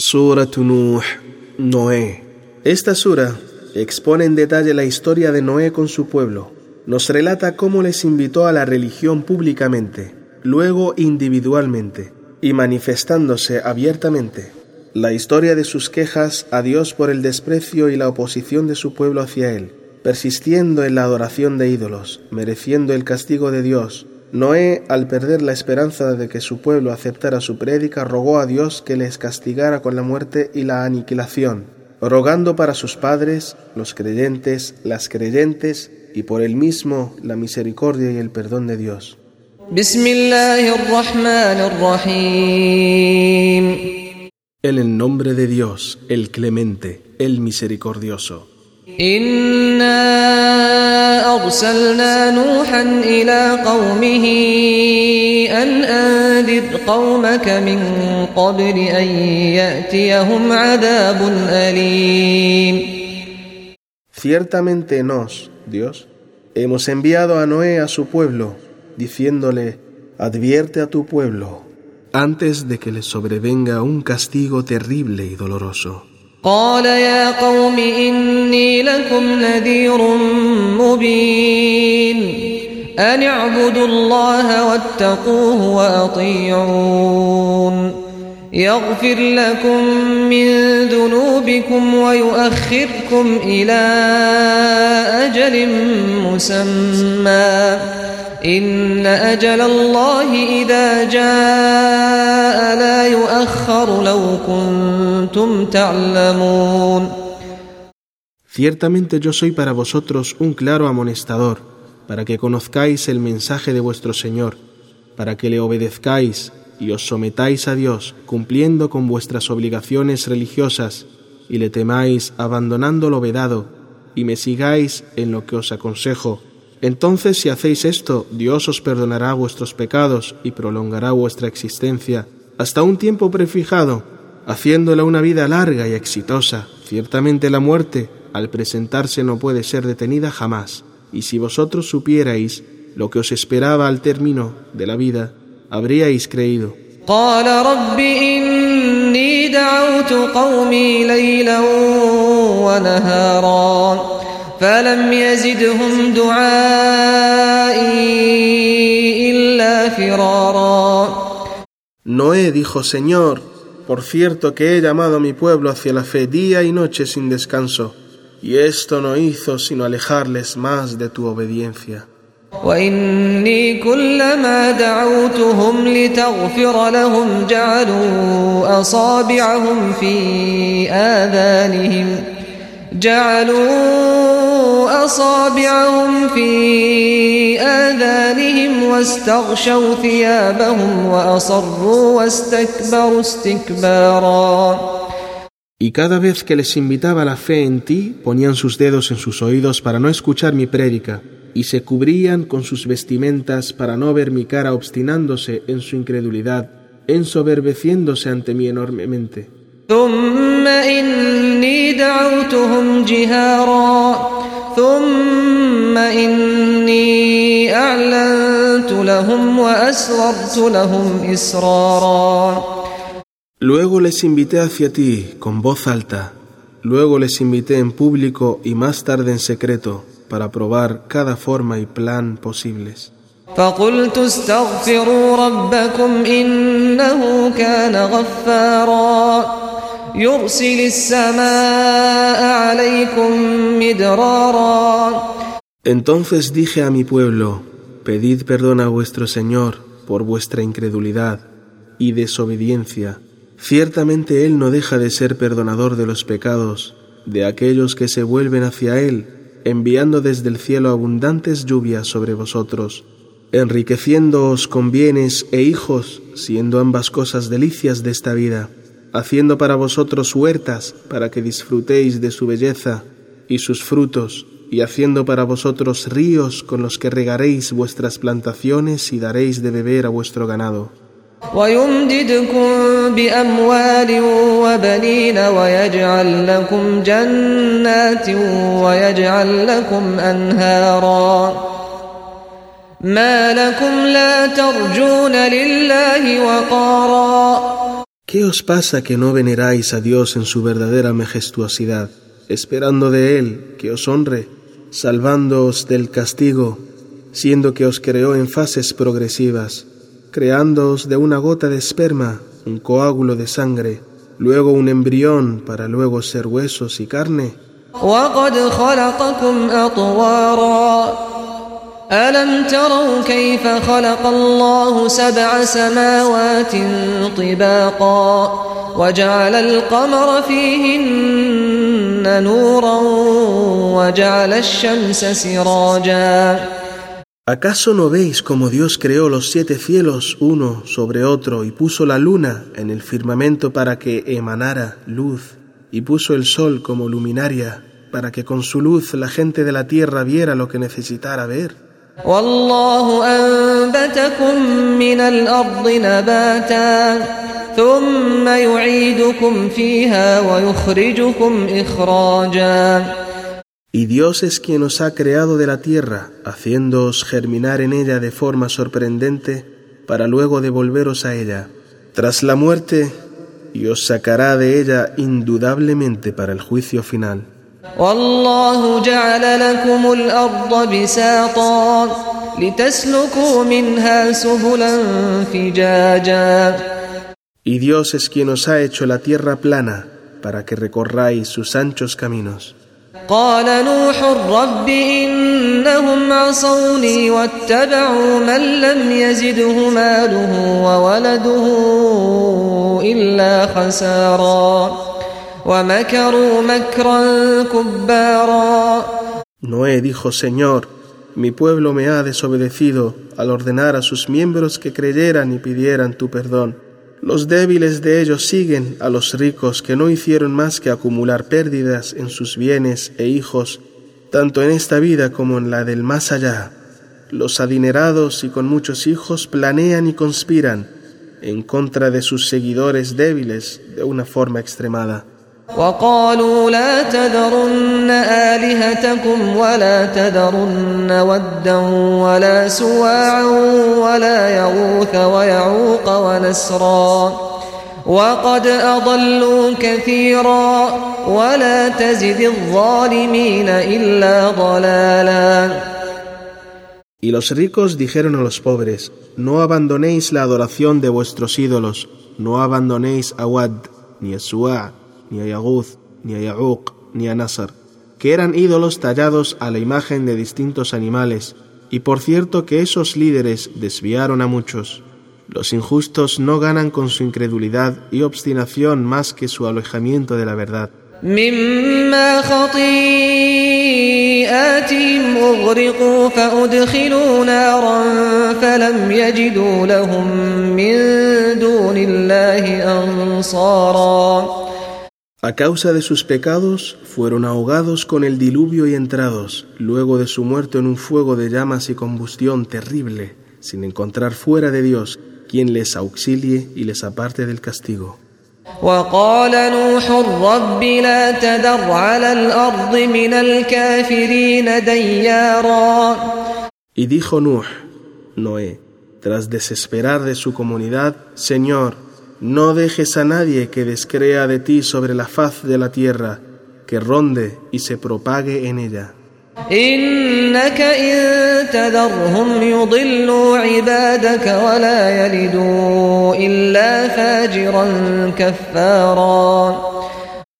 Surat Nuh, Noé. Esta sura expone en detalle la historia de Noé con su pueblo. Nos relata cómo les invitó a la religión públicamente, luego individualmente y manifestándose abiertamente. La historia de sus quejas a Dios por el desprecio y la oposición de su pueblo hacia Él, persistiendo en la adoración de ídolos, mereciendo el castigo de Dios, Noé, al perder la esperanza de que su pueblo aceptara su prédica, rogó a Dios que les castigara con la muerte y la aniquilación, rogando para sus padres, los creyentes, las creyentes, y por él mismo la misericordia y el perdón de Dios. En el nombre de Dios, el clemente, el misericordioso. أرسلنا نوحا إلى قومه أن أنذر قومك من قبل أن يأتيهم عذاب أليم Ciertamente nos, Dios, hemos enviado a Noé a su pueblo, diciéndole, advierte a tu pueblo, antes de que le sobrevenga un castigo terrible y doloroso. قال يا قوم إني لكم نذير مبين. أن اعبدوا الله واتقوه وأطيعون. يغفر لكم من ذنوبكم ويؤخركم إلى أجل مسمى. إن أجل الله إذا جاء لا يؤخر لو كنتم تعلمون Ciertamente yo soy para vosotros un claro amonestador, para que conozcáis el mensaje de vuestro Señor, para que le obedezcáis y os sometáis a Dios, cumpliendo con vuestras obligaciones religiosas, y le temáis abandonando lo vedado, y me sigáis en lo que os aconsejo, entonces si hacéis esto, Dios os perdonará vuestros pecados y prolongará vuestra existencia hasta un tiempo prefijado, haciéndola una vida larga y exitosa. Ciertamente la muerte, al presentarse, no puede ser detenida jamás. Y si vosotros supierais lo que os esperaba al término de la vida, habríais creído. Noé dijo, Señor, por cierto que he llamado a mi pueblo hacia la fe día y noche sin descanso, y esto no hizo sino alejarles más de tu obediencia. أصابعهم في آذانهم واستغشوا ثيابهم وأصروا واستكبروا استكبارا Y cada vez que les invitaba a la fe en ti, ponían sus dedos en sus oídos para no escuchar mi prédica, y se cubrían con sus vestimentas para no ver mi cara obstinándose en su incredulidad, ensoberbeciéndose ante mí enormemente. ثم إني دعوتهم جهارا ثم إني أعلنت لهم وأسررت لهم إسرارا Luego les invité hacia ti con voz alta, luego les invité en público y más tarde en secreto para probar cada forma y plan posibles. فقلت استغفروا ربكم إنه كان غفارا entonces dije a mi pueblo, pedid perdón a vuestro Señor por vuestra incredulidad y desobediencia. Ciertamente Él no deja de ser perdonador de los pecados de aquellos que se vuelven hacia Él, enviando desde el cielo abundantes lluvias sobre vosotros, enriqueciéndoos con bienes e hijos, siendo ambas cosas delicias de esta vida haciendo para vosotros huertas para que disfrutéis de su belleza y sus frutos, y haciendo para vosotros ríos con los que regaréis vuestras plantaciones y daréis de beber a vuestro ganado. ¿Qué os pasa que no veneráis a Dios en su verdadera majestuosidad, esperando de Él que os honre, salvándoos del castigo, siendo que os creó en fases progresivas, creándoos de una gota de esperma, un coágulo de sangre, luego un embrión para luego ser huesos y carne? ألم تروا كيف خلق الله سبع سماوات طباقا وجعل القمر فيهن نورا وجعل الشمس سراجا ¿Acaso no veis cómo Dios creó los siete cielos uno sobre otro y puso la luna en el firmamento para que emanara luz y puso el sol como luminaria para que con su luz la gente de la tierra viera lo que necesitara ver? والله أنبتكم من الأرض نباتا ثم يعيدكم فيها ويخرجكم إخراجا Y Dios es quien os ha creado de la tierra, haciéndoos germinar en ella de forma sorprendente, para luego devolveros a ella. Tras la muerte, y os sacará de ella indudablemente para el juicio final. والله جعل لكم الأرض بساطا لتسلكوا منها سبلا فجاجا Y Dios es quien os ha hecho la tierra plana para que recorráis sus anchos caminos. قال نوح رب إنهم عصوني واتبعوا من لم يزده ماله وولده إلا خسارا Noé dijo, Señor, mi pueblo me ha desobedecido al ordenar a sus miembros que creyeran y pidieran tu perdón. Los débiles de ellos siguen a los ricos que no hicieron más que acumular pérdidas en sus bienes e hijos, tanto en esta vida como en la del más allá. Los adinerados y con muchos hijos planean y conspiran en contra de sus seguidores débiles de una forma extremada. وقالوا لا تذرن آلهتكم ولا تذرن ودا ولا سواعا ولا يغوث ويعوق ونسرا. وقد أضلوا كثيرا ولا تزد الظالمين إلا ضلالا. Y los ricos dijeron a los pobres, no abandonéis la adoración de vuestros ídolos, no abandonéis a Wad, ni a Su'a, ni a Yaguz, ni a Ya'uq, ni a Nasar, que eran ídolos tallados a la imagen de distintos animales, y por cierto que esos líderes desviaron a muchos. Los injustos no ganan con su incredulidad y obstinación más que su alejamiento de la verdad. A causa de sus pecados fueron ahogados con el diluvio y entrados, luego de su muerte en un fuego de llamas y combustión terrible, sin encontrar fuera de Dios quien les auxilie y les aparte del castigo. Y dijo Nuh, Noé, tras desesperar de su comunidad, Señor, no dejes a nadie que descrea de ti sobre la faz de la tierra, que ronde y se propague en ella.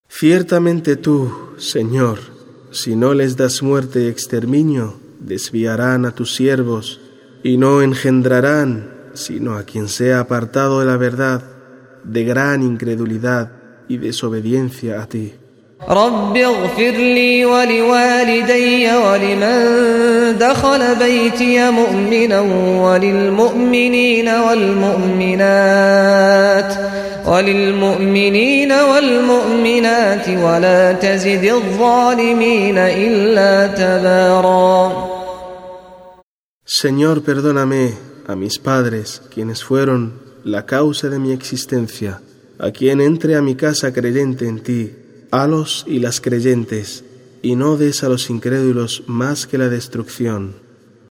Ciertamente tú, Señor, si no les das muerte y exterminio, desviarán a tus siervos y no engendrarán sino a quien sea apartado de la verdad de gran incredulidad y desobediencia a ti. رب اغفر لي ولوالدي ولمن دخل بيتي مؤمنا وللمؤمنين والمؤمنات وللمؤمنين والمؤمنات ولا تزد الظالمين إلا تبارا Señor, perdóname a mis padres, quienes fueron la causa de mi existencia, a quien entre a mi casa creyente en ti, a los y las creyentes, y no des a los incrédulos más que la destrucción.